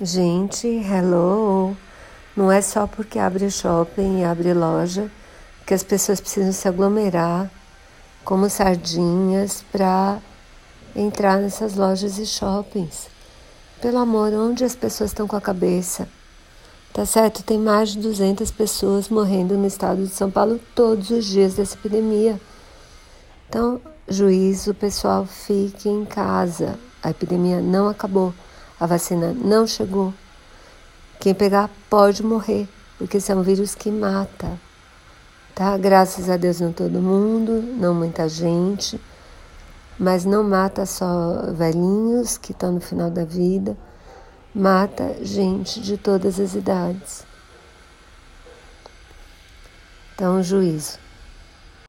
Gente, hello! Não é só porque abre shopping e abre loja que as pessoas precisam se aglomerar como sardinhas para entrar nessas lojas e shoppings. Pelo amor, onde as pessoas estão com a cabeça? Tá certo? Tem mais de 200 pessoas morrendo no estado de São Paulo todos os dias dessa epidemia. Então, juízo, pessoal, fique em casa. A epidemia não acabou. A vacina não chegou. Quem pegar pode morrer, porque um vírus que mata. Tá? Graças a Deus não todo mundo, não muita gente, mas não mata só velhinhos que estão no final da vida, mata gente de todas as idades. Então, juízo.